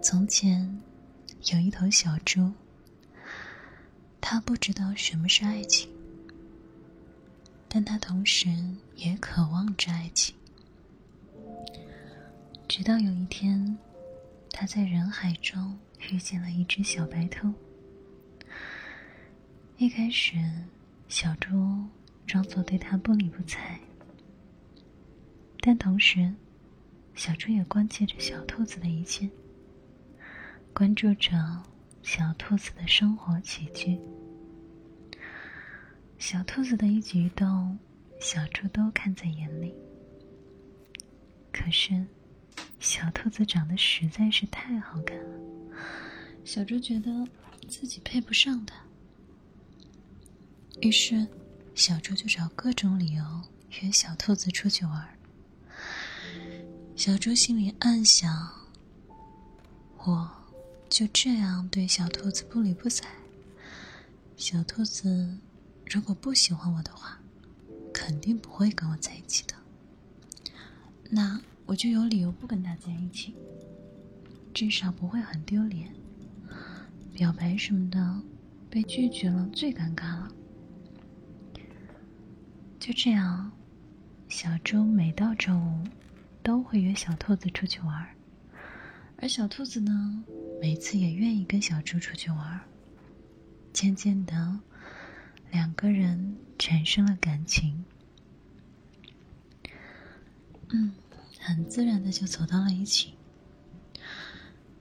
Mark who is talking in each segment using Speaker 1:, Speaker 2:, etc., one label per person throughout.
Speaker 1: 从前，有一头小猪。它不知道什么是爱情，但它同时也渴望着爱情。直到有一天，它在人海中遇见了一只小白兔。一开始，小猪装作对它不理不睬，但同时，小猪也关切着小兔子的一切。关注着小兔子的生活起居，小兔子的一举一动，小猪都看在眼里。可是，小兔子长得实在是太好看了，小猪觉得自己配不上它。于是，小猪就找各种理由约小兔子出去玩。小猪心里暗想：我。就这样对小兔子不理不睬。小兔子如果不喜欢我的话，肯定不会跟我在一起的。那我就有理由不跟他在一起，至少不会很丢脸。表白什么的被拒绝了最尴尬了。就这样，小猪每到周五都会约小兔子出去玩，而小兔子呢？每次也愿意跟小猪出去玩渐渐的，两个人产生了感情，嗯，很自然的就走到了一起。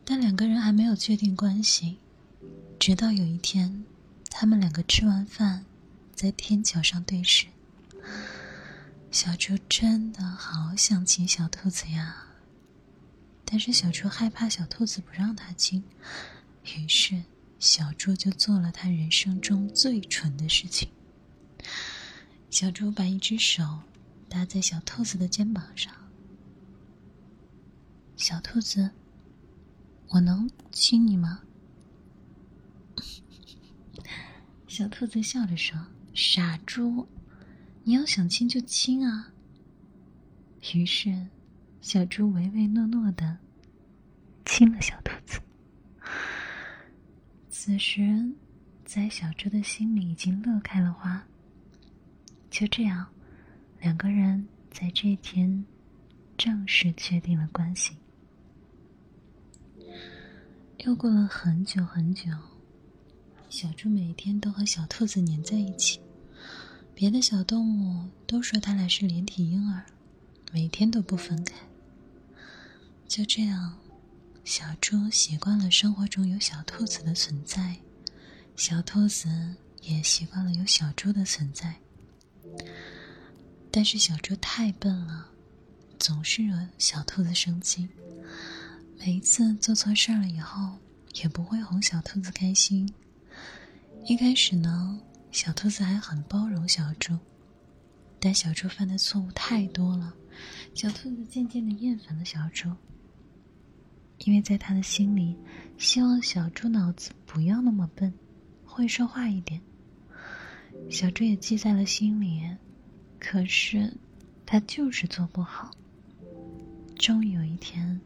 Speaker 1: 但两个人还没有确定关系，直到有一天，他们两个吃完饭，在天桥上对视。小猪真的好想亲小兔子呀。但是小猪害怕小兔子不让它亲，于是小猪就做了他人生中最蠢的事情。小猪把一只手搭在小兔子的肩膀上，小兔子，我能亲你吗？小兔子笑着说：“傻猪，你要想亲就亲啊。”于是。小猪唯唯诺诺的亲了小兔子。此时，在小猪的心里已经乐开了花。就这样，两个人在这天正式确定了关系。又过了很久很久，小猪每天都和小兔子黏在一起，别的小动物都说他俩是连体婴儿，每天都不分开。就这样，小猪习惯了生活中有小兔子的存在，小兔子也习惯了有小猪的存在。但是小猪太笨了，总是惹小兔子生气。每一次做错事了以后，也不会哄小兔子开心。一开始呢，小兔子还很包容小猪，但小猪犯的错误太多了，小兔子渐渐的厌烦了小猪。因为在他的心里，希望小猪脑子不要那么笨，会说话一点。小猪也记在了心里，可是他就是做不好。终于有一天，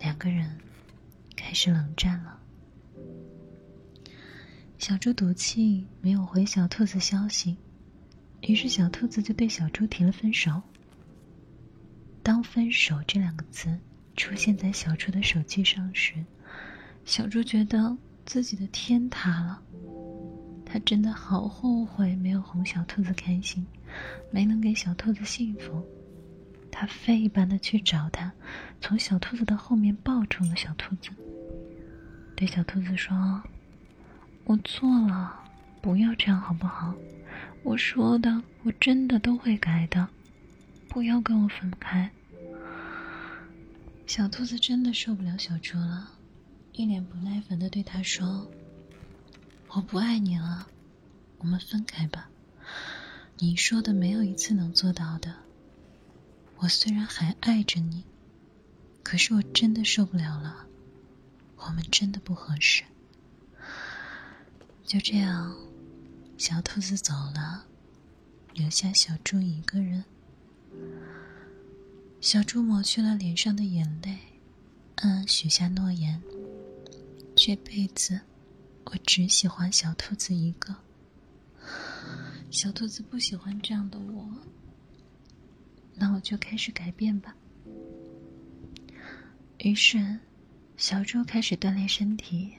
Speaker 1: 两个人开始冷战了。小猪赌气没有回小兔子消息，于是小兔子就对小猪提了分手。当“分手”这两个字。出现在小猪的手机上时，小猪觉得自己的天塌了。他真的好后悔没有哄小兔子开心，没能给小兔子幸福。他飞一般的去找他，从小兔子的后面抱住了小兔子，对小兔子说：“我错了，不要这样好不好？我说的，我真的都会改的，不要跟我分开。”小兔子真的受不了小猪了，一脸不耐烦的对他说：“我不爱你了，我们分开吧。你说的没有一次能做到的。我虽然还爱着你，可是我真的受不了了，我们真的不合适。”就这样，小兔子走了，留下小猪一个人。小猪抹去了脸上的眼泪，嗯，许下诺言，这辈子我只喜欢小兔子一个。小兔子不喜欢这样的我，那我就开始改变吧。于是，小猪开始锻炼身体，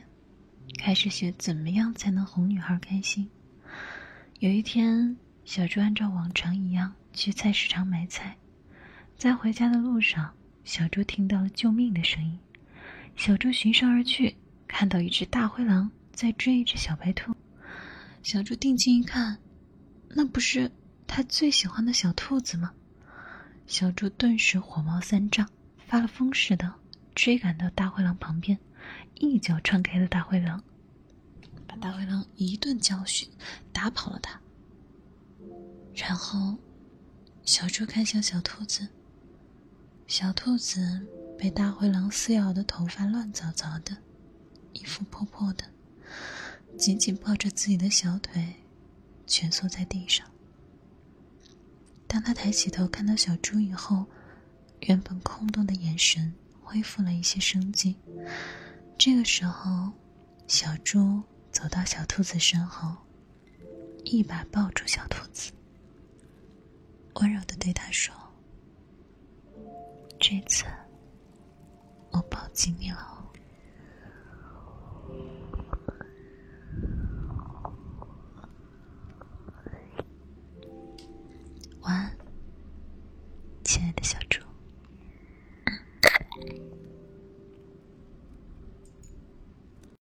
Speaker 1: 开始学怎么样才能哄女孩开心。有一天，小猪按照往常一样去菜市场买菜，在回家的路上，小猪听到了救命的声音。小猪循声而去，看到一只大灰狼在追一只小白兔。小猪定睛一看。那不是他最喜欢的小兔子吗？小猪顿时火冒三丈，发了疯似的追赶到大灰狼旁边，一脚踹开了大灰狼，把大灰狼一顿教训，打跑了他。然后，小猪看向小兔子，小兔子被大灰狼撕咬的头发乱糟糟的，衣服破破的，紧紧抱着自己的小腿。蜷缩在地上。当他抬起头看到小猪以后，原本空洞的眼神恢复了一些生机。这个时候，小猪走到小兔子身后，一把抱住小兔子，温柔的对他说。晚安